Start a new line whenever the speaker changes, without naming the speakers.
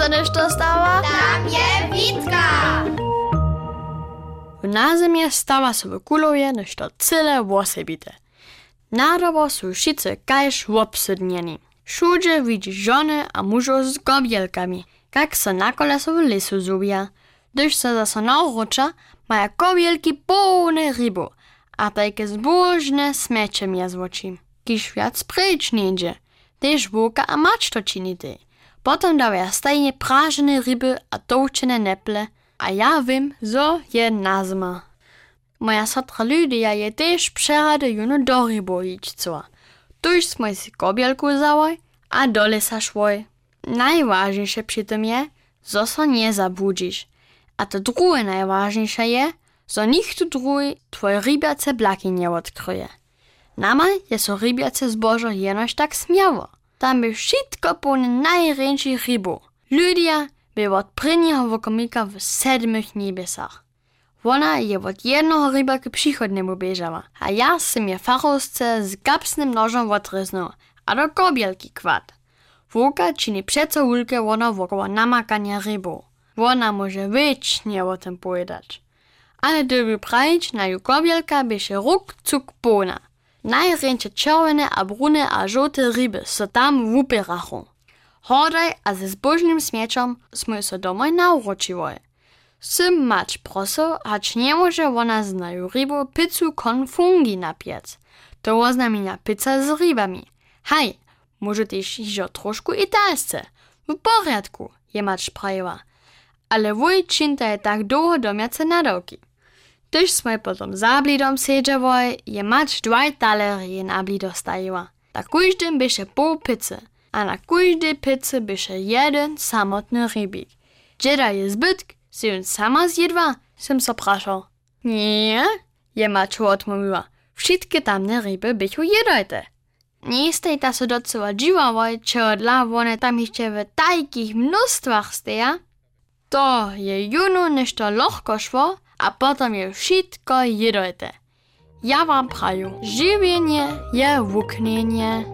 sa nešto stáva?
Tam je Vitka!
W nazemie stawa so w kulowie nešto cyle wosebite. Nadobo są wszyscy kajż obsydnieni. Wszędzie widzi żony a mużów z gobielkami, jak se na koleso w lesu zubia. Gdyż se zase naucza, mają kobielki pełne rybu, a takie zbożne smecie miazwoci. Kiż wiac precz nie idzie, też buka a macz to czynity. Potem dawaja stajnie prażene ryby a tołczene neple, a ja wiem, zo je nazma. Moja sotra Lydia je też przerady juno do rybu idźcoa. Tuż smo si kobielku załoj, a do lesa szłoj. Najważniejsze przy tym je, zo so nie zabudzisz. A to drugie najważniejsze je, zo nikt drugi twoje rybiace blaki nie odkryje. Nama je so rybiace zbożo jenoś tak śmiało. Tam by wszystko pełne najręczych rybu. Lydia by od prynjeho wokomika w sedmych niebiesach. Ona je od jednego ryba k przychodnemu bieżała, a ja sam je fachowsce z kapsnym nożem odryznął, a do kobielki kład. Wółka czyni przeco ulkę ona wokoło namakania rybu. Ona może wiecznie o tym powiedzieć. Ale gdyby prawić na ju kobielka, by się ruk cuk pona. Najręcze czerwone a brune a żółte ryby so tam wupierachu. Hodaj a ze zbożnym śmieciom smo so domoj nauročiłoj. Sym mać proso, hać nie może ona znaju rybu pizzu kon fungi napiec. To oznamienia pizza z rybami. Haj, może też iżo troszkę italsce. W porядku, je mać prawiła. Ale wuj czynta je tak długo domiace nadawki. Gdyż smo potom za blidom siedziawoj, je mać dwaj talerie na blido stajiła. Na każdym bysze pół pizzy, a na każdej pizzy bysze jeden samotny rybik. Gdzie je zbytk, si on sama zjedła? Sem so. Nie, je mać odmówiła. Wszystkie tamne ryby bychu jedojte. Nie stejta so docela dziwawoj, čo dla one tam jeszcze w takich mnóstwach steja. To je juno nešto lohko szło, a potem je wszystko jedojte. Ja wam praju, żywienie je wuknienie.